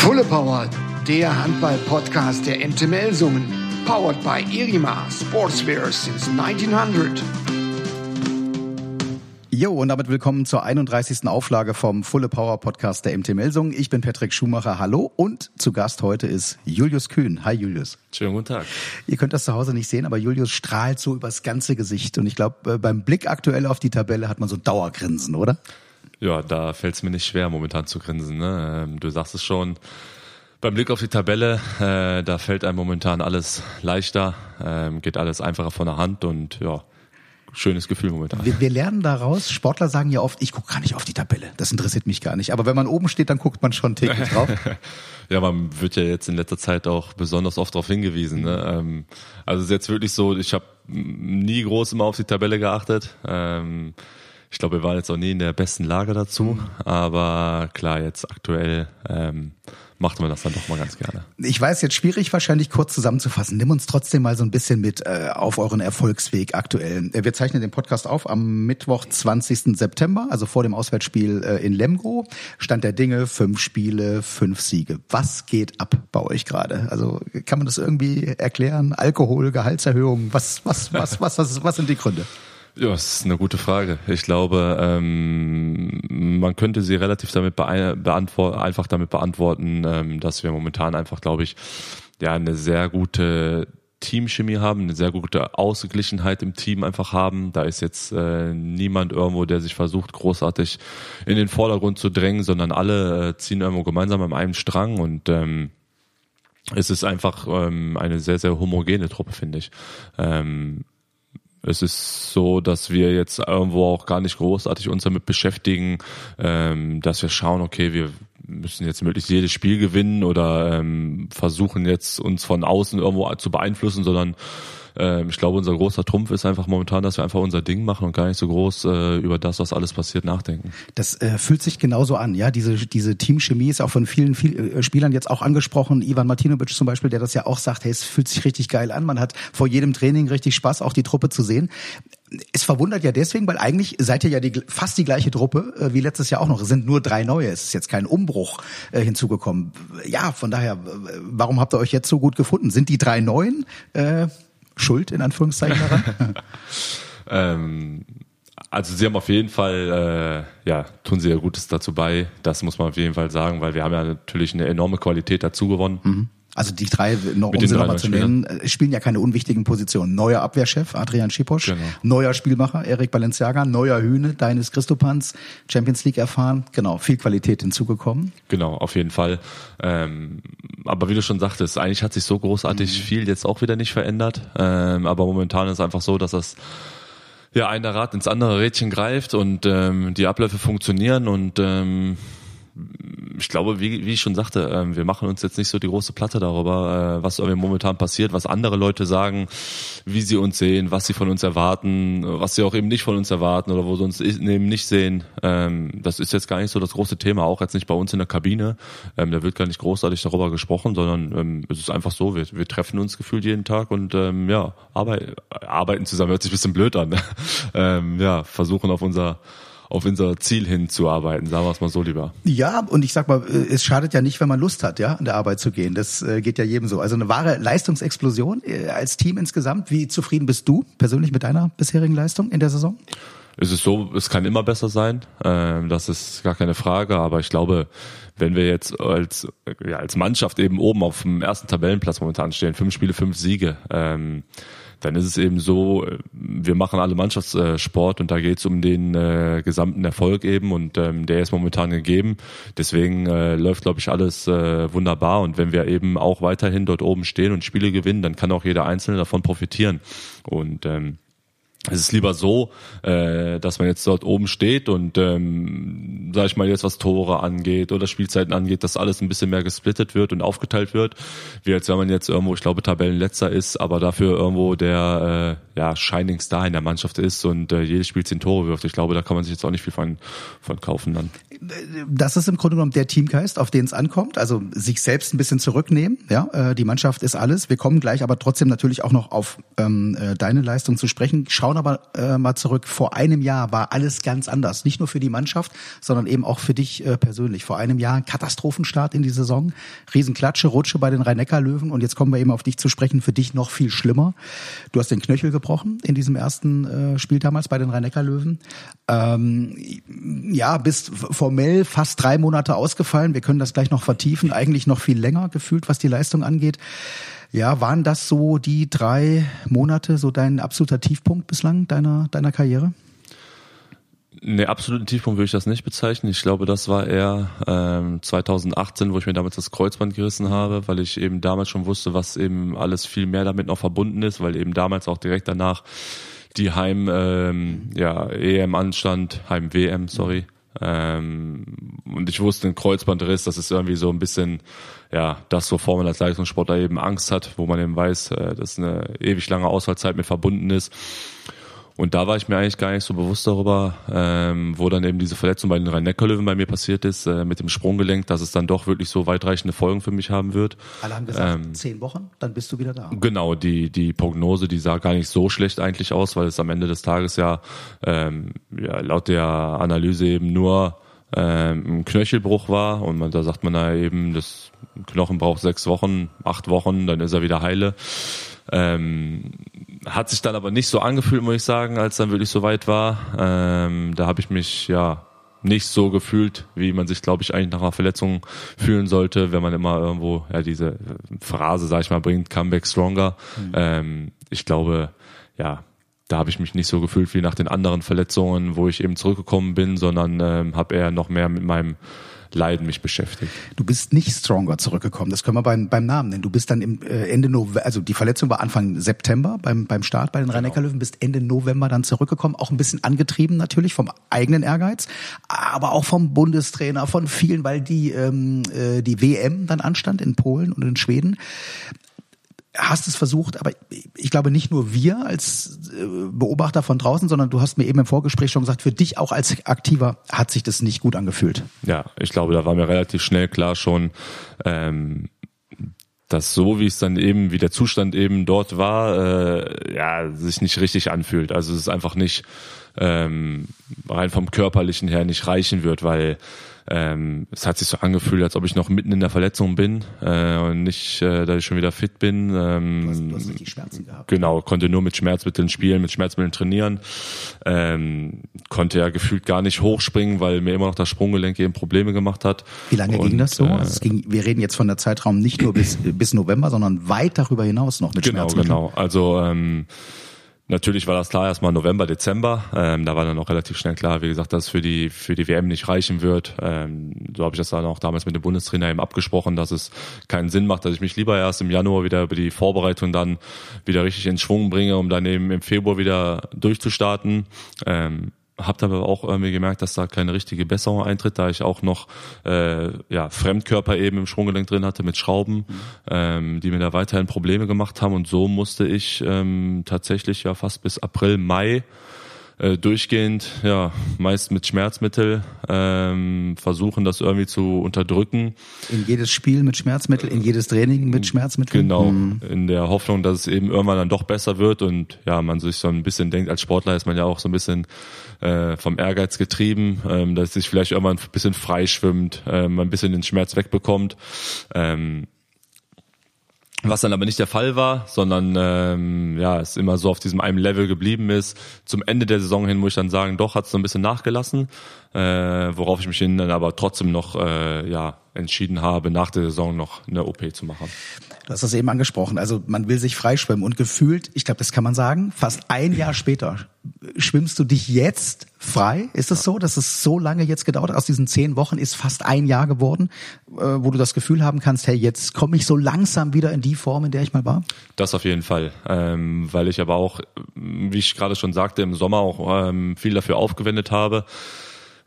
Fulle Power, der Handball-Podcast der MT Melsungen. Powered by Irima Sportswear since 1900. Jo, und damit willkommen zur 31. Auflage vom Fulle Power Podcast der MT Melsungen. Ich bin Patrick Schumacher, hallo. Und zu Gast heute ist Julius Kühn. Hi Julius. Schönen guten Tag. Ihr könnt das zu Hause nicht sehen, aber Julius strahlt so übers ganze Gesicht. Und ich glaube, äh, beim Blick aktuell auf die Tabelle hat man so Dauergrinsen, oder? Ja, da fällt es mir nicht schwer, momentan zu grinsen. Ne? Ähm, du sagst es schon. Beim Blick auf die Tabelle, äh, da fällt einem momentan alles leichter, ähm, geht alles einfacher von der Hand und ja, schönes Gefühl momentan. Wir, wir lernen daraus, Sportler sagen ja oft, ich gucke gar nicht auf die Tabelle, das interessiert mich gar nicht. Aber wenn man oben steht, dann guckt man schon täglich drauf. ja, man wird ja jetzt in letzter Zeit auch besonders oft darauf hingewiesen. Ne? Ähm, also es ist jetzt wirklich so, ich habe nie groß immer auf die Tabelle geachtet. Ähm, ich glaube, wir waren jetzt auch nie in der besten Lage dazu, mhm. aber klar, jetzt aktuell ähm, macht man das dann doch mal ganz gerne. Ich weiß jetzt schwierig wahrscheinlich kurz zusammenzufassen. Nimm uns trotzdem mal so ein bisschen mit äh, auf euren Erfolgsweg aktuell. Äh, wir zeichnen den Podcast auf am Mittwoch, 20. September, also vor dem Auswärtsspiel äh, in Lemgo. Stand der Dinge, fünf Spiele, fünf Siege. Was geht ab bei euch gerade? Also kann man das irgendwie erklären? Alkohol, Gehaltserhöhung, was, was, was, was, was, was sind die Gründe? Ja, das ist eine gute Frage. Ich glaube, ähm, man könnte sie relativ damit beantworten, einfach damit beantworten, ähm, dass wir momentan einfach, glaube ich, ja, eine sehr gute Teamchemie haben, eine sehr gute Ausgeglichenheit im Team einfach haben. Da ist jetzt äh, niemand irgendwo, der sich versucht, großartig in den Vordergrund zu drängen, sondern alle äh, ziehen irgendwo gemeinsam an einem Strang und ähm, es ist einfach ähm, eine sehr, sehr homogene Truppe, finde ich. Ähm, es ist so, dass wir jetzt irgendwo auch gar nicht großartig uns damit beschäftigen, ähm, dass wir schauen, okay, wir müssen jetzt möglichst jedes Spiel gewinnen oder ähm, versuchen jetzt uns von außen irgendwo zu beeinflussen, sondern ähm, ich glaube, unser großer Trumpf ist einfach momentan, dass wir einfach unser Ding machen und gar nicht so groß äh, über das, was alles passiert, nachdenken. Das äh, fühlt sich genauso an, ja. Diese, diese Teamchemie ist auch von vielen, vielen äh, Spielern jetzt auch angesprochen. Ivan Martinovic zum Beispiel, der das ja auch sagt, hey, es fühlt sich richtig geil an. Man hat vor jedem Training richtig Spaß, auch die Truppe zu sehen es verwundert ja deswegen, weil eigentlich seid ihr ja die, fast die gleiche Truppe äh, wie letztes Jahr auch noch. Es sind nur drei neue. Es ist jetzt kein Umbruch äh, hinzugekommen. Ja, von daher, warum habt ihr euch jetzt so gut gefunden? Sind die drei neuen äh, schuld in Anführungszeichen daran? ähm, also sie haben auf jeden Fall, äh, ja, tun sie ja Gutes dazu bei. Das muss man auf jeden Fall sagen, weil wir haben ja natürlich eine enorme Qualität dazu gewonnen. Mhm. Also die drei, noch, um sie nochmal zu nennen, äh, spielen ja keine unwichtigen Positionen. Neuer Abwehrchef, Adrian Schiposch, genau. neuer Spielmacher, Erik Balenciaga, neuer Hühne, Deines Christopans, Champions League erfahren. Genau, viel Qualität hinzugekommen. Genau, auf jeden Fall. Ähm, aber wie du schon sagtest, eigentlich hat sich so großartig mhm. viel jetzt auch wieder nicht verändert. Ähm, aber momentan ist es einfach so, dass das ja ein Rad ins andere Rädchen greift und ähm, die Abläufe funktionieren und ähm, ich glaube, wie, wie ich schon sagte, ähm, wir machen uns jetzt nicht so die große Platte darüber, äh, was momentan passiert, was andere Leute sagen, wie sie uns sehen, was sie von uns erwarten, was sie auch eben nicht von uns erwarten oder wo sie uns eben nicht sehen. Ähm, das ist jetzt gar nicht so das große Thema, auch jetzt nicht bei uns in der Kabine. Ähm, da wird gar nicht großartig darüber gesprochen, sondern es ist einfach so, wir, wir treffen uns gefühlt jeden Tag und ja, arbeiten zusammen, hört sich ein bisschen blöd an. ja, versuchen auf unser auf unser Ziel hinzuarbeiten, sagen wir es mal so lieber. Ja, und ich sag mal, äh, es schadet ja nicht, wenn man Lust hat, ja, an der Arbeit zu gehen. Das äh, geht ja jedem so. Also eine wahre Leistungsexplosion äh, als Team insgesamt. Wie zufrieden bist du persönlich mit deiner bisherigen Leistung in der Saison? Es ist so, es kann immer besser sein, ähm, das ist gar keine Frage, aber ich glaube, wenn wir jetzt als, ja, als Mannschaft eben oben auf dem ersten Tabellenplatz momentan stehen, fünf Spiele, fünf Siege, ähm, dann ist es eben so, äh, wir machen alle Mannschaftssport und da geht es um den äh, gesamten Erfolg eben und ähm, der ist momentan gegeben. Deswegen äh, läuft, glaube ich, alles äh, wunderbar und wenn wir eben auch weiterhin dort oben stehen und Spiele gewinnen, dann kann auch jeder Einzelne davon profitieren. Und ähm, es ist lieber so, äh, dass man jetzt dort oben steht und, ähm, sag ich mal jetzt, was Tore angeht oder Spielzeiten angeht, dass alles ein bisschen mehr gesplittet wird und aufgeteilt wird, wie als wenn man jetzt irgendwo, ich glaube, Tabellenletzter ist, aber dafür irgendwo der äh, ja, Shining Star in der Mannschaft ist und äh, jedes Spiel zehn Tore wirft. Ich glaube, da kann man sich jetzt auch nicht viel von, von kaufen dann. Das ist im Grunde genommen der Teamgeist, auf den es ankommt. Also sich selbst ein bisschen zurücknehmen. Ja, äh, die Mannschaft ist alles. Wir kommen gleich aber trotzdem natürlich auch noch auf ähm, äh, deine Leistung zu sprechen. Schauen aber äh, mal zurück. Vor einem Jahr war alles ganz anders. Nicht nur für die Mannschaft, sondern eben auch für dich äh, persönlich. Vor einem Jahr ein Katastrophenstart in die Saison. Riesenklatsche, Rutsche bei den Rhein-Neckar-Löwen. Und jetzt kommen wir eben auf dich zu sprechen. Für dich noch viel schlimmer. Du hast den Knöchel gebrochen in diesem ersten äh, Spiel damals bei den Rhein-Neckar-Löwen. Ähm, ja, bist formell fast drei Monate ausgefallen. Wir können das gleich noch vertiefen. Eigentlich noch viel länger gefühlt, was die Leistung angeht. Ja, waren das so die drei Monate, so dein absoluter Tiefpunkt bislang deiner, deiner Karriere? Nee, absoluten Tiefpunkt würde ich das nicht bezeichnen. Ich glaube, das war eher ähm, 2018, wo ich mir damals das Kreuzband gerissen habe, weil ich eben damals schon wusste, was eben alles viel mehr damit noch verbunden ist, weil eben damals auch direkt danach die Heim ähm, ja, EM anstand, Heim WM, sorry. Ähm, und ich wusste, ein Kreuzbandriss, das ist irgendwie so ein bisschen, ja, das, wovor man als Leistungssportler eben Angst hat, wo man eben weiß, äh, dass eine ewig lange Ausfallzeit mit verbunden ist. Und da war ich mir eigentlich gar nicht so bewusst darüber, ähm, wo dann eben diese Verletzung bei den Rhein-Neckar-Löwen bei mir passiert ist, äh, mit dem Sprunggelenk, dass es dann doch wirklich so weitreichende Folgen für mich haben wird. Alle haben gesagt, ähm, zehn Wochen, dann bist du wieder da. Genau, die, die Prognose, die sah gar nicht so schlecht eigentlich aus, weil es am Ende des Tages ja, ähm, ja laut der Analyse eben nur ähm, ein Knöchelbruch war und man, da sagt man da eben, das Knochen braucht sechs Wochen, acht Wochen, dann ist er wieder heile. Ähm, hat sich dann aber nicht so angefühlt, muss ich sagen, als dann wirklich so weit war. Ähm, da habe ich mich ja nicht so gefühlt, wie man sich, glaube ich, eigentlich nach einer Verletzung fühlen sollte, wenn man immer irgendwo ja diese Phrase, sag ich mal, bringt, Comeback stronger. Mhm. Ähm, ich glaube, ja, da habe ich mich nicht so gefühlt wie nach den anderen Verletzungen, wo ich eben zurückgekommen bin, sondern ähm, habe eher noch mehr mit meinem Leiden mich beschäftigt. Du bist nicht stronger zurückgekommen, das können wir beim, beim Namen nennen. Du bist dann im äh, Ende November, also die Verletzung war Anfang September beim, beim Start bei den genau. Rhein-Neckar-Löwen, bist Ende November dann zurückgekommen, auch ein bisschen angetrieben natürlich vom eigenen Ehrgeiz, aber auch vom Bundestrainer, von vielen, weil die, ähm, äh, die WM dann anstand in Polen und in Schweden hast es versucht, aber ich glaube nicht nur wir als äh, Beobachter von draußen, sondern du hast mir eben im Vorgespräch schon gesagt, für dich auch als Aktiver hat sich das nicht gut angefühlt. Ja, ich glaube, da war mir relativ schnell klar schon, ähm, dass so wie es dann eben, wie der Zustand eben dort war, äh, ja, sich nicht richtig anfühlt. Also es ist einfach nicht ähm, rein vom körperlichen her nicht reichen wird, weil ähm, es hat sich so angefühlt, als ob ich noch mitten in der Verletzung bin äh, und nicht, äh, dass ich schon wieder fit bin. Ähm, du hast, du hast richtig Schmerzen gehabt. Genau, konnte nur mit Schmerzmitteln spielen, mit Schmerzmitteln trainieren. Ähm, konnte ja gefühlt gar nicht hochspringen, weil mir immer noch das Sprunggelenk eben Probleme gemacht hat. Wie lange und, ging das so? Äh, ging, wir reden jetzt von der Zeitraum nicht nur bis, bis November, sondern weit darüber hinaus noch mit genau, Schmerzmitteln. Genau, genau. Also ähm, Natürlich war das klar erstmal November, Dezember. Ähm, da war dann auch relativ schnell klar, wie gesagt, dass es für die für die WM nicht reichen wird. Ähm, so habe ich das dann auch damals mit dem Bundestrainer eben abgesprochen, dass es keinen Sinn macht, dass ich mich lieber erst im Januar wieder über die Vorbereitung dann wieder richtig in Schwung bringe, um dann eben im Februar wieder durchzustarten. Ähm, Habt aber auch irgendwie gemerkt, dass da keine richtige Besserung eintritt, da ich auch noch äh, ja, Fremdkörper eben im Sprunggelenk drin hatte mit Schrauben, mhm. ähm, die mir da weiterhin Probleme gemacht haben. Und so musste ich ähm, tatsächlich ja fast bis April, Mai äh, durchgehend, ja, meist mit Schmerzmittel, ähm, versuchen das irgendwie zu unterdrücken. In jedes Spiel mit Schmerzmittel, in jedes Training mit Schmerzmittel? Genau, mhm. in der Hoffnung, dass es eben irgendwann dann doch besser wird und ja, man sich so ein bisschen denkt, als Sportler ist man ja auch so ein bisschen äh, vom Ehrgeiz getrieben, ähm, dass sich vielleicht irgendwann ein bisschen freischwimmt, äh, man ein bisschen den Schmerz wegbekommt. Ähm, was dann aber nicht der Fall war, sondern ähm, ja, es immer so auf diesem einen Level geblieben ist. Zum Ende der Saison hin muss ich dann sagen, doch hat es so ein bisschen nachgelassen, äh, worauf ich mich hin dann aber trotzdem noch äh, ja entschieden habe, nach der Saison noch eine OP zu machen. Du hast das eben angesprochen. Also man will sich freischwimmen und gefühlt, ich glaube, das kann man sagen, fast ein Jahr später schwimmst du dich jetzt frei. Ist es so, dass es so lange jetzt gedauert hat? Aus diesen zehn Wochen ist fast ein Jahr geworden, äh, wo du das Gefühl haben kannst, hey, jetzt komme ich so langsam wieder in die Form, in der ich mal war? Das auf jeden Fall, ähm, weil ich aber auch, wie ich gerade schon sagte, im Sommer auch ähm, viel dafür aufgewendet habe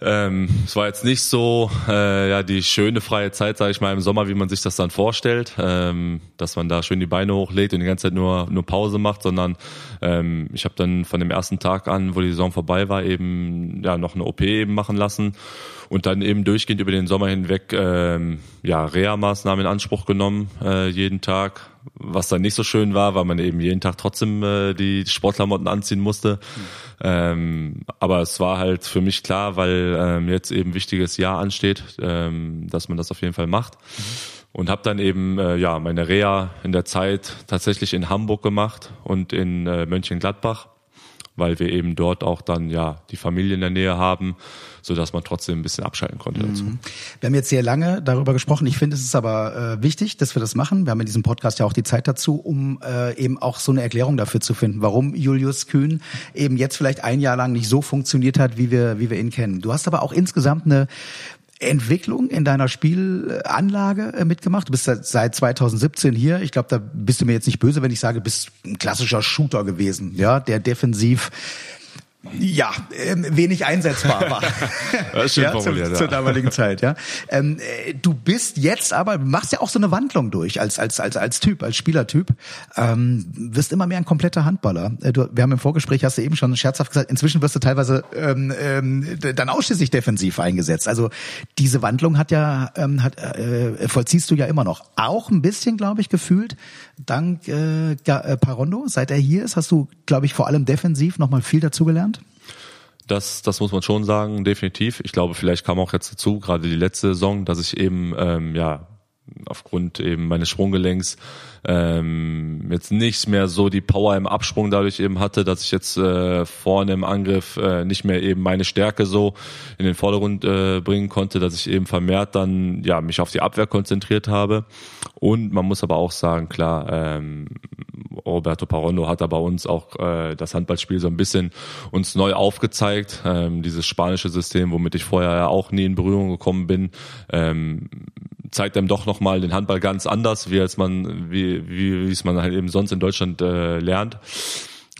ähm, es war jetzt nicht so äh, ja die schöne freie Zeit, sage ich mal, im Sommer, wie man sich das dann vorstellt, ähm, dass man da schön die Beine hochlegt und die ganze Zeit nur nur Pause macht, sondern ähm, ich habe dann von dem ersten Tag an, wo die Saison vorbei war, eben ja noch eine OP eben machen lassen und dann eben durchgehend über den Sommer hinweg ähm, ja Reha-Maßnahmen in Anspruch genommen äh, jeden Tag, was dann nicht so schön war, weil man eben jeden Tag trotzdem äh, die Sportklamotten anziehen musste. Mhm. Ähm, aber es war halt für mich klar, weil ähm, jetzt eben wichtiges Jahr ansteht, ähm, dass man das auf jeden Fall macht. Mhm. Und habe dann eben äh, ja meine Reha in der Zeit tatsächlich in Hamburg gemacht und in äh, Mönchengladbach weil wir eben dort auch dann ja die Familie in der Nähe haben, so dass man trotzdem ein bisschen abschalten konnte dazu. Mhm. Wir haben jetzt sehr lange darüber gesprochen. Ich finde, es ist aber äh, wichtig, dass wir das machen. Wir haben in diesem Podcast ja auch die Zeit dazu, um äh, eben auch so eine Erklärung dafür zu finden, warum Julius Kühn eben jetzt vielleicht ein Jahr lang nicht so funktioniert hat, wie wir wie wir ihn kennen. Du hast aber auch insgesamt eine Entwicklung in deiner Spielanlage äh, mitgemacht. Du bist seit 2017 hier. Ich glaube, da bist du mir jetzt nicht böse, wenn ich sage, du bist ein klassischer Shooter gewesen, ja, der defensiv ja, ähm, wenig einsetzbar war. Das ist schön ja, formuliert, zur, ja. zur damaligen Zeit, ja. Ähm, äh, du bist jetzt aber, machst ja auch so eine Wandlung durch als als als als Typ, als Spielertyp. Ähm, wirst immer mehr ein kompletter Handballer. Äh, du, wir haben im Vorgespräch, hast du eben schon scherzhaft gesagt, inzwischen wirst du teilweise ähm, ähm, dann ausschließlich defensiv eingesetzt. Also diese Wandlung hat ja ähm, hat, äh, vollziehst du ja immer noch. Auch ein bisschen, glaube ich, gefühlt dank äh, äh, Parondo. Seit er hier ist, hast du, glaube ich, vor allem defensiv noch mal viel dazugelernt. Das, das muss man schon sagen, definitiv. Ich glaube, vielleicht kam auch jetzt dazu, gerade die letzte Saison, dass ich eben ähm, ja aufgrund eben meines Sprunggelenks ähm, jetzt nicht mehr so die Power im Absprung dadurch eben hatte, dass ich jetzt äh, vorne im Angriff äh, nicht mehr eben meine Stärke so in den Vordergrund äh, bringen konnte, dass ich eben vermehrt dann ja mich auf die Abwehr konzentriert habe. Und man muss aber auch sagen, klar, ähm, Roberto Parondo hat da bei uns auch äh, das Handballspiel so ein bisschen uns neu aufgezeigt. Ähm, dieses spanische System, womit ich vorher ja auch nie in Berührung gekommen bin, ähm, zeigt einem doch nochmal den Handball ganz anders, wie als man, wie, wie, wie es man halt eben sonst in Deutschland äh, lernt.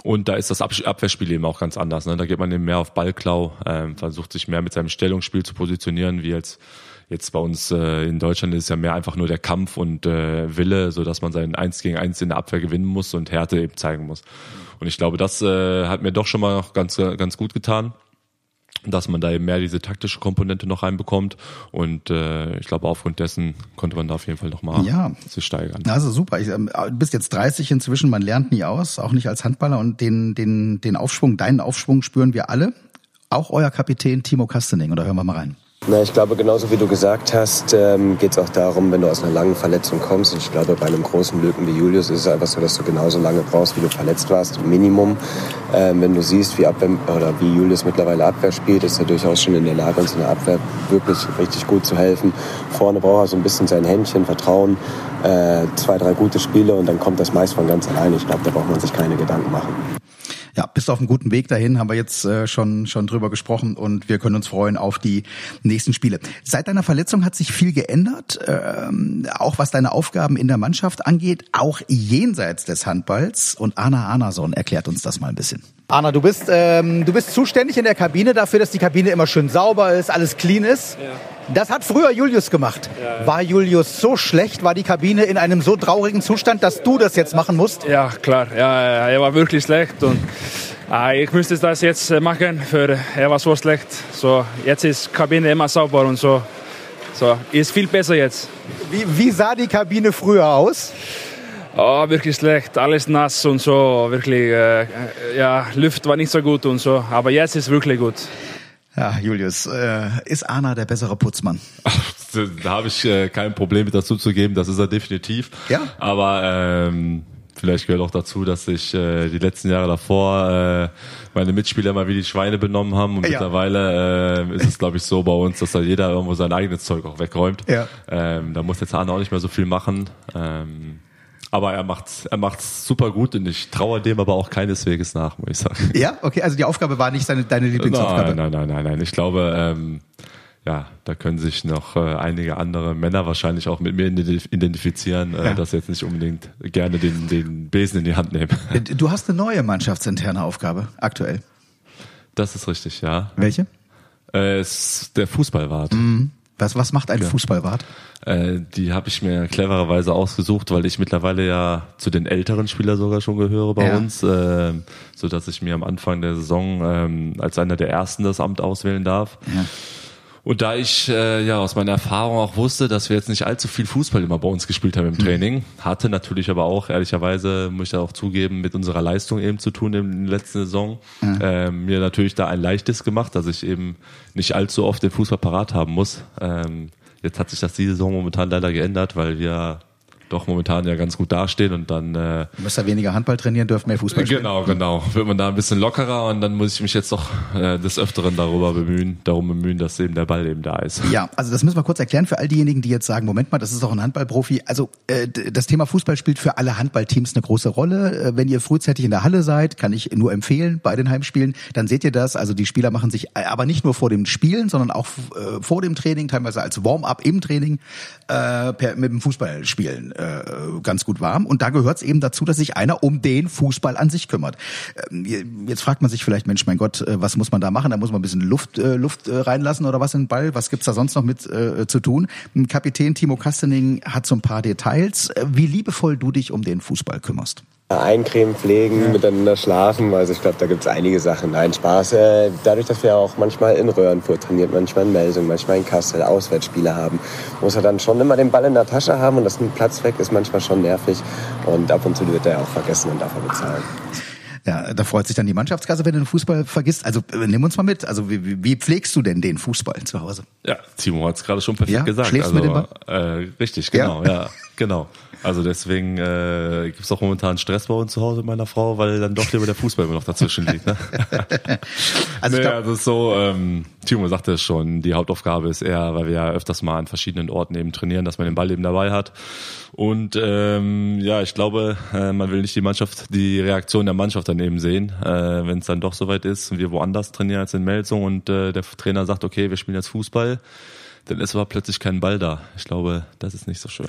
Und da ist das Abwehrspiel eben auch ganz anders. Ne? Da geht man eben mehr auf Ballklau, ähm, versucht sich mehr mit seinem Stellungsspiel zu positionieren, wie jetzt jetzt bei uns äh, in Deutschland ist ja mehr einfach nur der Kampf und äh, Wille, so dass man sein Eins gegen Eins in der Abwehr gewinnen muss und Härte eben zeigen muss. Und ich glaube, das äh, hat mir doch schon mal noch ganz ganz gut getan dass man da eben mehr diese taktische Komponente noch reinbekommt. Und äh, ich glaube, aufgrund dessen konnte man da auf jeden Fall nochmal ja. sich steigern. Also super. Ich, ähm, du bist jetzt 30 inzwischen, man lernt nie aus, auch nicht als Handballer. Und den, den, den Aufschwung, deinen Aufschwung spüren wir alle. Auch euer Kapitän Timo Kastening. Oder hören wir mal rein. Na, ich glaube, genauso wie du gesagt hast, ähm, geht es auch darum, wenn du aus einer langen Verletzung kommst. Ich glaube, bei einem großen Lücken wie Julius ist es einfach so, dass du genauso lange brauchst, wie du verletzt warst, Minimum. Ähm, wenn du siehst, wie Abwehr oder wie Julius mittlerweile Abwehr spielt, ist er durchaus schon in der Lage, uns in der Abwehr wirklich richtig gut zu helfen. Vorne braucht er so ein bisschen sein Händchen, Vertrauen, äh, zwei, drei gute Spiele und dann kommt das meist von ganz alleine. Ich glaube, da braucht man sich keine Gedanken machen ja, bist auf einem guten Weg dahin, haben wir jetzt äh, schon, schon drüber gesprochen und wir können uns freuen auf die nächsten Spiele. Seit deiner Verletzung hat sich viel geändert, ähm, auch was deine Aufgaben in der Mannschaft angeht, auch jenseits des Handballs. Und Anna Anason erklärt uns das mal ein bisschen. Anna, du bist, ähm, du bist zuständig in der Kabine dafür, dass die Kabine immer schön sauber ist, alles clean ist. Ja. Das hat früher Julius gemacht. Ja. War Julius so schlecht, war die Kabine in einem so traurigen Zustand, dass du das jetzt machen musst? Ja, klar. Ja, er war wirklich schlecht und äh, ich müsste das jetzt äh, machen, für er war so schlecht. So, jetzt ist die Kabine immer sauber und so. So, ist viel besser jetzt. Wie, wie sah die Kabine früher aus? Oh, wirklich schlecht, alles nass und so, wirklich, äh, ja, Luft war nicht so gut und so, aber jetzt ist wirklich gut. Ja, Julius, äh, ist Arna der bessere Putzmann? Da habe ich äh, kein Problem mit dazu zu geben, das ist er definitiv. Ja. Aber ähm, vielleicht gehört auch dazu, dass sich äh, die letzten Jahre davor äh, meine Mitspieler mal wie die Schweine benommen haben und ja. mittlerweile äh, ist es glaube ich so bei uns, dass da jeder irgendwo sein eigenes Zeug auch wegräumt. Ja. Ähm, da muss jetzt Arne auch nicht mehr so viel machen. Ähm, aber er macht's, er macht's super gut und ich traue dem aber auch keineswegs nach, muss ich sagen. Ja, okay, also die Aufgabe war nicht seine, deine Lieblingsaufgabe. Nein, nein, nein, nein, nein. Ich glaube, ähm, ja, da können sich noch äh, einige andere Männer wahrscheinlich auch mit mir identifizieren, äh, ja. dass sie jetzt nicht unbedingt gerne den, den Besen in die Hand nehmen. Äh, du hast eine neue mannschaftsinterne Aufgabe aktuell. Das ist richtig, ja. Welche? Äh, ist der Fußballwart. Mhm. Was, was macht ein ja. Fußballwart? Äh, die habe ich mir clevererweise ausgesucht, weil ich mittlerweile ja zu den älteren Spielern sogar schon gehöre bei ja. uns, äh, so dass ich mir am Anfang der Saison ähm, als einer der ersten das Amt auswählen darf. Ja. Und da ich äh, ja aus meiner Erfahrung auch wusste, dass wir jetzt nicht allzu viel Fußball immer bei uns gespielt haben im Training, hatte natürlich aber auch, ehrlicherweise, muss ich da auch zugeben, mit unserer Leistung eben zu tun in der letzten Saison, äh, mir natürlich da ein leichtes gemacht, dass ich eben nicht allzu oft den Fußball parat haben muss. Ähm, jetzt hat sich das diese Saison momentan leider geändert, weil wir doch momentan ja ganz gut dastehen und dann äh, müsst ja weniger Handball trainieren, dürft mehr Fußball spielen. Genau, genau. Wird man da ein bisschen lockerer und dann muss ich mich jetzt doch äh, des Öfteren darüber bemühen, darum bemühen, dass eben der Ball eben da ist. Ja, also das müssen wir kurz erklären für all diejenigen, die jetzt sagen, Moment mal, das ist doch ein Handballprofi. Also äh, das Thema Fußball spielt für alle Handballteams eine große Rolle. Äh, wenn ihr frühzeitig in der Halle seid, kann ich nur empfehlen bei den Heimspielen, dann seht ihr das. Also die Spieler machen sich äh, aber nicht nur vor dem Spielen, sondern auch äh, vor dem Training, teilweise als Warm-up im Training äh, per, mit dem Fußballspielen äh, ganz gut warm. Und da gehört es eben dazu, dass sich einer um den Fußball an sich kümmert. Ähm, jetzt fragt man sich vielleicht, Mensch, mein Gott, äh, was muss man da machen? Da muss man ein bisschen Luft, äh, Luft äh, reinlassen oder was in den Ball? Was gibt's da sonst noch mit äh, zu tun? Ein Kapitän Timo Kastening hat so ein paar Details. Äh, Wie liebevoll du dich um den Fußball kümmerst. Eincremen, pflegen, miteinander schlafen. Also ich glaube, da gibt es einige Sachen. Nein, Spaß. Äh, dadurch, dass wir auch manchmal in Röhrenfurt trainiert, manchmal in Melsung, manchmal in Kassel Auswärtsspiele haben, muss er dann schon immer den Ball in der Tasche haben und dass ein Platz weg ist manchmal schon nervig. Und ab und zu wird er auch vergessen und darf er bezahlen. Ja, da freut sich dann die Mannschaftskasse, wenn du den Fußball vergisst. Also äh, nimm uns mal mit. Also wie, wie- pflegst du denn den Fußball zu Hause? Ja, Timo hat es gerade schon perfekt Ja? gesagt. Schläfst du also, mit dem Äh, richtig, Ja? genau, ja, genau. Also deswegen äh, gibt es auch momentan Stress bei uns zu Hause mit meiner Frau, weil dann doch lieber der Fußball immer noch dazwischen liegt. Ne? Also naja, also ist so, ähm, Timo sagte es schon, die Hauptaufgabe ist eher, weil wir ja öfters mal an verschiedenen Orten eben trainieren, dass man den Ball eben dabei hat. Und ähm, ja, ich glaube, äh, man will nicht die Mannschaft, die Reaktion der Mannschaft dann eben sehen, äh, wenn es dann doch soweit ist und wir woanders trainieren als in Melsung und äh, der Trainer sagt, okay, wir spielen jetzt Fußball, dann ist aber plötzlich kein Ball da. Ich glaube, das ist nicht so schön.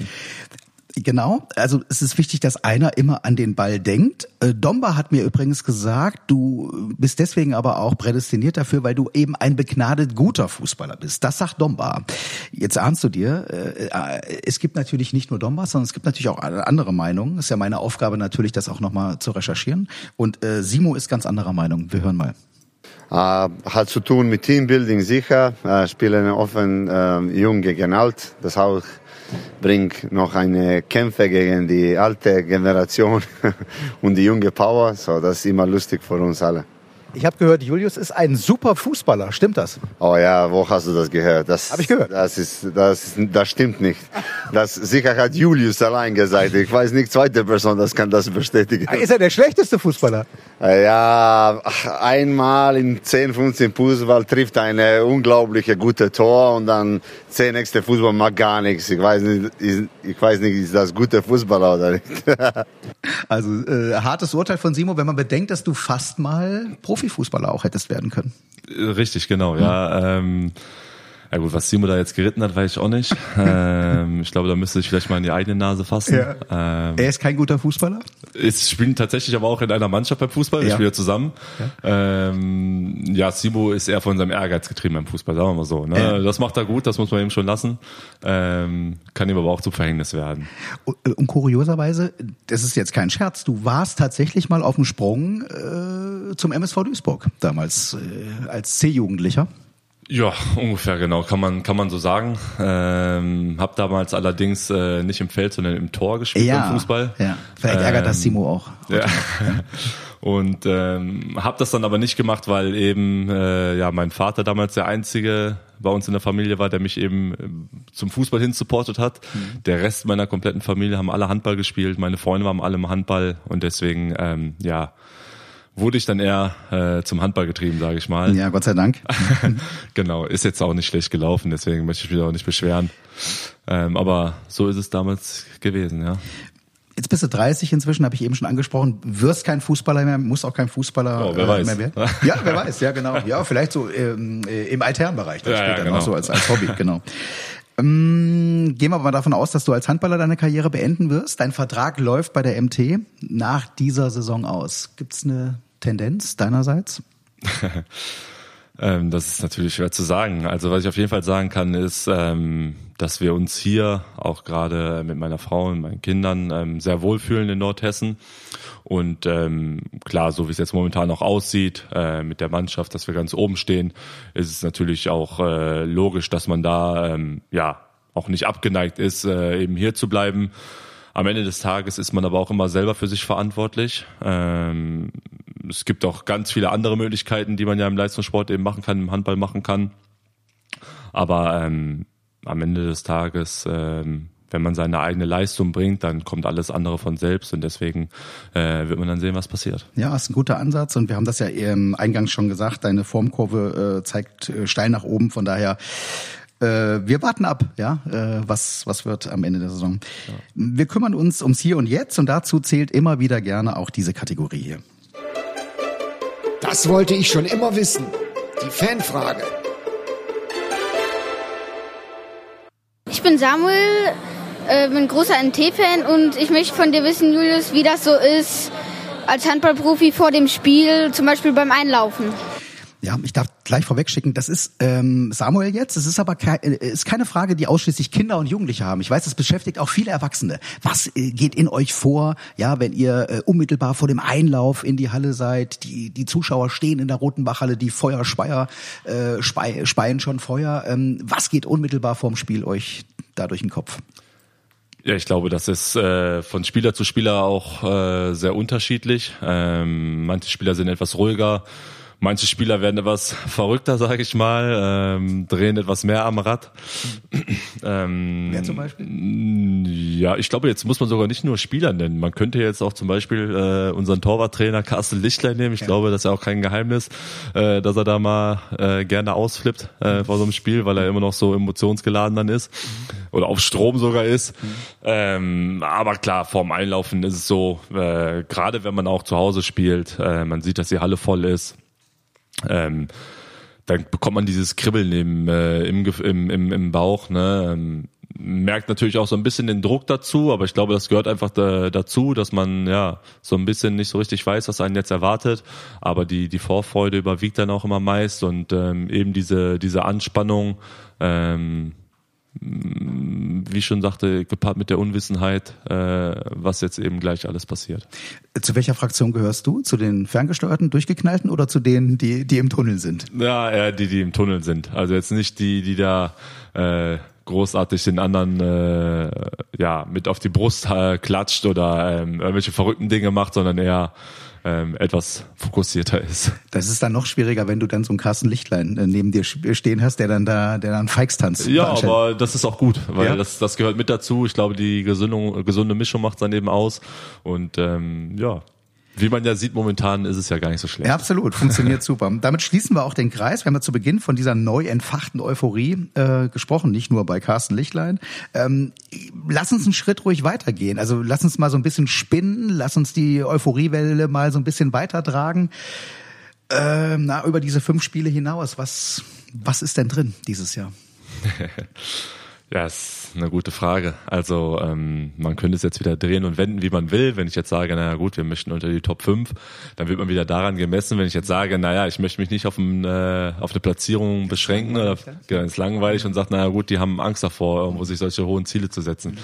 Genau, also es ist wichtig, dass einer immer an den Ball denkt. Äh, Domba hat mir übrigens gesagt, du bist deswegen aber auch prädestiniert dafür, weil du eben ein begnadet guter Fußballer bist. Das sagt Domba. Jetzt ahnst du dir, äh, äh, es gibt natürlich nicht nur Domba, sondern es gibt natürlich auch andere Meinungen. ist ja meine Aufgabe natürlich, das auch nochmal zu recherchieren. Und Simo ist ganz anderer Meinung. Wir hören mal. Äh, hat zu tun mit Teambuilding sicher. Äh, spielen offen äh, jung gegen alt. Das auch bringt noch eine Kämpfe gegen die alte Generation und die junge Power. So, das ist immer lustig für uns alle. Ich habe gehört, Julius ist ein super Fußballer. Stimmt das? Oh ja, wo hast du das gehört? Das Hab ich gehört. Das ist, das ist, das stimmt nicht. Das sicher hat Julius allein gesagt. Ich weiß nicht, zweite Person, das kann das bestätigen. Ist er der schlechteste Fußballer? Äh, Ja, einmal in 10, 15 Fußball trifft eine unglaubliche gute Tor und dann 10 nächste Fußball macht gar nichts. Ich weiß nicht, ist- ich weiß nicht, ist das gute Fußballer oder nicht. Also äh, hartes Urteil von Simo, wenn man bedenkt, dass du fast mal Profifußballer auch hättest werden können. Richtig, genau, ja. Ähm, ja gut, was Simo da jetzt geritten hat, weiß ich auch nicht. ähm, ich glaube, da müsste ich vielleicht mal in die eigene Nase fassen. Ja. Ähm, Er ist kein guter Fußballer? Es spielen tatsächlich aber auch in einer Mannschaft beim Fußball. Ja. spielen zusammen. Ja. Ähm, ja, Simo ist eher von seinem Ehrgeiz getrieben beim Fußball, sagen wir mal so. Ne? Ja. Das macht er gut, das muss man ihm schon lassen. Ähm, kann ihm aber auch zum Verhängnis werden. Und, äh, und kurioserweise, das ist jetzt kein Scherz, du warst tatsächlich mal auf dem Sprung äh, zum MSV Duisburg, damals äh, als C-Jugendlicher. Ja, ungefähr genau, kann man kann man so sagen. Ähm, hab damals allerdings äh, nicht im Feld, sondern im Tor gespielt beim Fußball. Ja. Vielleicht ärgert das Ähm, Simo auch. Ja. Und ähm, habe das dann aber nicht gemacht, weil eben äh, ja mein Vater damals der einzige bei uns in der Familie war, der mich eben ähm, zum Fußball hin supportet hat. Der Rest meiner kompletten Familie haben alle Handball gespielt, meine Freunde waren alle im Handball und deswegen ähm, ja wurde ich dann eher äh, zum Handball getrieben, sage ich mal. Ja, Gott sei Dank. genau, ist jetzt auch nicht schlecht gelaufen, deswegen möchte ich mich auch nicht beschweren. Ähm, aber so ist es damals gewesen, ja. Jetzt bist du 30 inzwischen, habe ich eben schon angesprochen. Wirst kein Fußballer mehr, musst auch kein Fußballer Oh, wer äh, weiß. mehr werden. Ja, wer weiß, ja genau. Ja, vielleicht so ähm, äh, im alternen Bereich dann Ja, ja, später genau. noch so als, als Hobby, genau. Ähm, gehen wir aber mal davon aus, dass du als Handballer deine Karriere beenden wirst. Dein Vertrag läuft bei der MT nach dieser Saison aus. Gibt's eine Tendenz deinerseits? Ähm, das ist natürlich schwer zu sagen. Also was ich auf jeden Fall sagen kann, ist, ähm, dass wir uns hier auch gerade mit meiner Frau und meinen Kindern sehr wohlfühlen in Nordhessen. Und ähm, klar, so wie es jetzt momentan noch aussieht äh, mit der Mannschaft, dass wir ganz oben stehen, ist es natürlich auch äh, logisch, dass man da ähm, ja auch nicht abgeneigt ist, äh, eben hier zu bleiben. Am Ende des Tages ist man aber auch immer selber für sich verantwortlich. Ähm, es gibt auch ganz viele andere Möglichkeiten, die man ja im Leistungssport eben machen kann, im Handball machen kann. Aber ähm, am Ende des Tages, ähm, wenn man seine eigene Leistung bringt, dann kommt alles andere von selbst und deswegen äh, wird man dann sehen, was passiert. Ja, ist ein guter Ansatz und wir haben das ja im Eingang schon gesagt, deine Formkurve äh, zeigt äh, steil nach oben, von daher äh, wir warten ab, ja, äh, was, was wird am Ende der Saison. Ja. Wir kümmern uns ums Hier und Jetzt und dazu zählt immer wieder gerne auch diese Kategorie hier. Das wollte ich schon immer wissen. Die Fanfrage. Ich bin Samuel, äh, bin großer NT-Fan und ich möchte von dir wissen, Julius, wie das so ist als Handballprofi vor dem Spiel, zum Beispiel beim Einlaufen. Ja, ich darf gleich vorwegschicken, das ist ähm, Samuel jetzt. Es ist aber ke äh, ist keine Frage, die ausschließlich Kinder und Jugendliche haben. Ich weiß, das beschäftigt auch viele Erwachsene. Was äh, geht in euch vor, ja, wenn ihr äh, unmittelbar vor dem Einlauf in die Halle seid? Die die Zuschauer stehen in der Rotenbachhalle, die Feuerspeier äh, spei speien schon Feuer. Ähm, was geht unmittelbar vorm Spiel euch da durch den Kopf? Ja, ich glaube, das ist äh, von Spieler zu Spieler auch äh, sehr unterschiedlich. Ähm, manche Spieler sind etwas ruhiger Manche Spieler werden etwas verrückter, sage ich mal, ähm, drehen etwas mehr am Rad. ähm, Wer zum Beispiel? Ja, ich glaube, jetzt muss man sogar nicht nur Spieler nennen. Man könnte jetzt auch zum Beispiel äh, unseren Torwarttrainer Carsten Lichtlein nehmen. Ich ja. glaube, das ist ja auch kein Geheimnis, äh, dass er da mal äh, gerne ausflippt äh, vor so einem Spiel, weil er immer noch so emotionsgeladen dann ist oder auf Strom sogar ist. Mhm. Ähm, aber klar, vorm Einlaufen ist es so, äh, gerade wenn man auch zu Hause spielt, äh, man sieht, dass die Halle voll ist ähm, dann bekommt man dieses Kribbeln im, äh, im, im, im, im Bauch, ne? Ähm, merkt natürlich auch so ein bisschen den Druck dazu, aber ich glaube, das gehört einfach da, dazu, dass man ja so ein bisschen nicht so richtig weiß, was einen jetzt erwartet, aber die die Vorfreude überwiegt dann auch immer meist und ähm, eben diese diese Anspannung ähm, wie ich schon sagte, gepaart mit der Unwissenheit, äh, was jetzt eben gleich alles passiert. Zu welcher Fraktion gehörst du? Zu den ferngesteuerten, durchgeknallten oder zu denen, die, die im Tunnel sind? Ja, eher die, die im Tunnel sind. Also jetzt nicht die, die da äh, großartig den anderen äh, ja mit auf die Brust äh, klatscht oder ähm, irgendwelche verrückten Dinge macht, sondern eher ähm, etwas fokussierter ist. Das ist dann noch schwieriger, wenn du dann so einen Carsten Lichtlein äh, neben dir stehen hast, der dann da, der dann Feix tanzt. Ja, aber das ist auch gut, weil ja? das, das gehört mit dazu. Ich glaube, die Gesundung, gesunde Mischung macht dann eben aus. Und ähm, ja, wie man ja sieht, momentan ist es ja gar nicht so schlecht. Ja, absolut, funktioniert super. Damit schließen wir auch den Kreis. Wir haben ja zu Beginn von dieser neu entfachten Euphorie äh, gesprochen, nicht nur bei Carsten Lichtlein. Ähm, lass uns einen Schritt ruhig weitergehen. Also lass uns mal so ein bisschen spinnen, lass uns die Euphoriewelle mal so ein bisschen weitertragen. Ähm, na, über diese fünf Spiele hinaus, was, was ist denn drin dieses Jahr? Ja, ist eine gute Frage. Also ähm, man könnte es jetzt wieder drehen und wenden, wie man will. Wenn ich jetzt sage, naja gut, wir möchten unter die Top 5, dann wird man wieder daran gemessen. Wenn ich jetzt sage, naja, ich möchte mich nicht auf, ein, äh, auf eine Platzierung beschränken oder ganz langweilig und sagt, naja gut, die haben Angst davor, irgendwo sich solche hohen Ziele zu setzen. Mhm.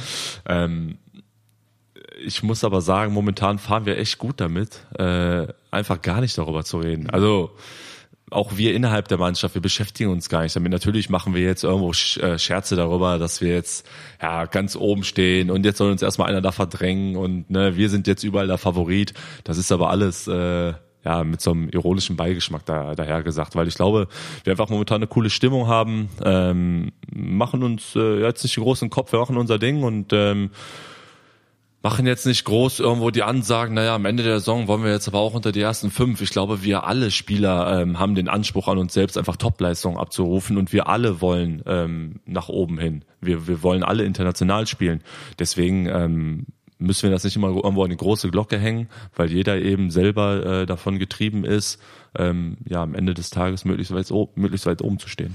Ähm, ich muss aber sagen, momentan fahren wir echt gut damit, äh, einfach gar nicht darüber zu reden. Also auch wir innerhalb der Mannschaft, wir beschäftigen uns gar nicht damit. Natürlich machen wir jetzt irgendwo äh, Scherze darüber, dass wir jetzt ja ganz oben stehen und jetzt soll uns erstmal einer da verdrängen und ne, wir sind jetzt überall der Favorit. Das ist aber alles äh, ja mit so einem ironischen Beigeschmack da, daher gesagt, weil ich glaube, wir einfach momentan eine coole Stimmung haben, ähm, machen uns äh, jetzt nicht den großen Kopf, wir machen unser Ding und ähm, machen jetzt nicht groß irgendwo die Ansagen, naja, am Ende der Saison wollen wir jetzt aber auch unter die ersten fünf. Ich glaube, wir alle Spieler ähm, haben den Anspruch an uns selbst, einfach Topleistungen abzurufen und wir alle wollen ähm, nach oben hin. Wir, wir wollen alle international spielen. Deswegen ähm, müssen wir das nicht immer irgendwo an die große Glocke hängen, weil jeder eben selber äh, davon getrieben ist, ähm, ja, am Ende des Tages möglichst weit, möglichst weit oben zu stehen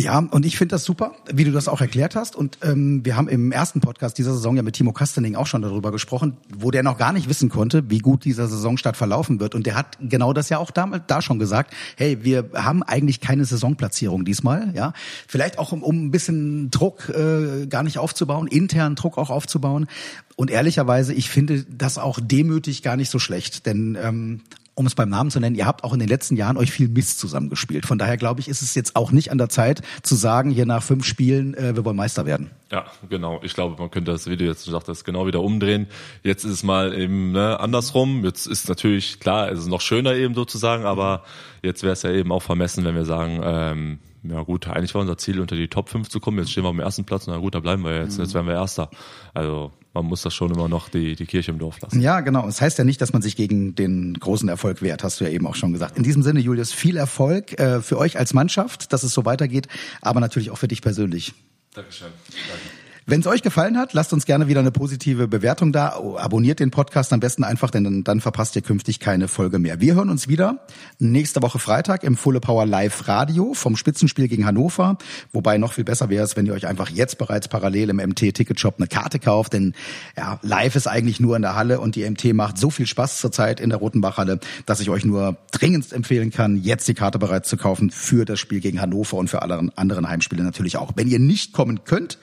Ja, und ich finde das super, wie du das auch erklärt hast. Und ähm, wir haben im ersten Podcast dieser Saison ja mit Timo Kastening auch schon darüber gesprochen, wo der noch gar nicht wissen konnte, wie gut dieser Saisonstart verlaufen wird. Und der hat genau das ja auch damals da schon gesagt. Hey, wir haben eigentlich keine Saisonplatzierung diesmal. Ja, vielleicht auch um, um ein bisschen Druck äh, gar nicht aufzubauen, internen Druck auch aufzubauen. Und ehrlicherweise, ich finde das auch demütig gar nicht so schlecht, denn ähm, um es beim Namen zu nennen, ihr habt auch in den letzten Jahren euch viel Mist zusammengespielt. Von daher glaube ich, ist es jetzt auch nicht an der Zeit zu sagen, hier nach fünf Spielen, äh, wir wollen Meister werden. Ja, genau. Ich glaube, man könnte das Video jetzt gesagt das genau wieder umdrehen. Jetzt ist es mal eben ne, andersrum. Jetzt ist natürlich klar, es ist noch schöner eben sozusagen, aber jetzt wäre es ja eben auch vermessen, wenn wir sagen, ähm, ja gut, eigentlich war unser Ziel, unter die Top 5 zu kommen. Jetzt stehen wir am ersten Platz, na gut, da bleiben wir jetzt. Jetzt werden wir Erster. Also man muss das schon immer noch die, die Kirche im Dorf lassen. Ja, genau. Das heißt ja nicht, dass man sich gegen den großen Erfolg wehrt, hast du ja eben auch schon gesagt. In diesem Sinne, Julius, viel Erfolg äh, für euch als Mannschaft, dass es so weitergeht, aber natürlich auch für dich persönlich. Dankeschön. Danke. Wenn es euch gefallen hat, lasst uns gerne wieder eine positive Bewertung da. Abonniert den Podcast am besten einfach, denn dann, verpasst ihr künftig keine Folge mehr. Wir hören uns wieder nächste Woche Freitag im Fulle Power Live Radio vom Spitzenspiel gegen Hannover. Wobei noch viel besser wäre es, wenn ihr euch einfach jetzt bereits parallel im MT Ticket Shop eine Karte kauft, denn ja, live ist eigentlich nur in der Halle und die MT macht so viel Spaß zurzeit in der Rotenbachhalle, dass ich euch nur dringend empfehlen kann, jetzt die Karte bereits zu kaufen für das Spiel gegen Hannover und für alle anderen Heimspiele natürlich auch. Wenn ihr nicht kommen könnt,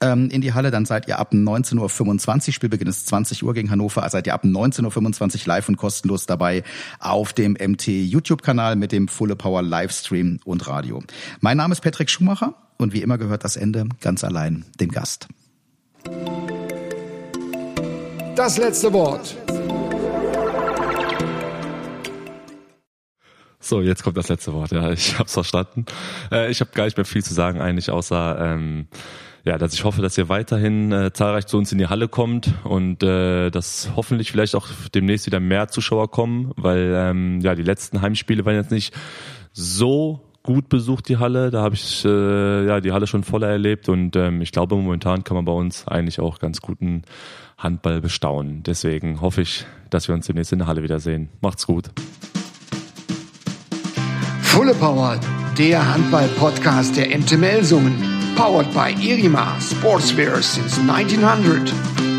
ähm, in die Halle, dann seid ihr ab 19.25 Uhr, Spielbeginn ist 20 Uhr gegen Hannover, seid ihr ab 19.25 Uhr live und kostenlos dabei auf dem MT YouTube-Kanal mit dem Fulle Power Livestream und Radio. Mein Name ist Patrick Schumacher und wie immer gehört das Ende ganz allein dem Gast. Das letzte Wort. So, jetzt kommt das letzte Wort. Ja, ich habe es verstanden. Äh, ich habe gar nicht mehr viel zu sagen eigentlich, außer ähm, ja, dass ich hoffe, dass ihr weiterhin äh, zahlreich zu uns in die Halle kommt und äh, dass hoffentlich vielleicht auch demnächst wieder mehr Zuschauer kommen, weil ähm, ja die letzten Heimspiele waren jetzt nicht so gut besucht die Halle. Da habe ich äh, ja die Halle schon voller erlebt und ähm, ich glaube momentan kann man bei uns eigentlich auch ganz guten Handball bestaunen. Deswegen hoffe ich, dass wir uns demnächst in der Halle wiedersehen. Macht's gut. Fulle Power, der Handball-Podcast der MTML Summen. Powered by Irima Sportswear since 1900.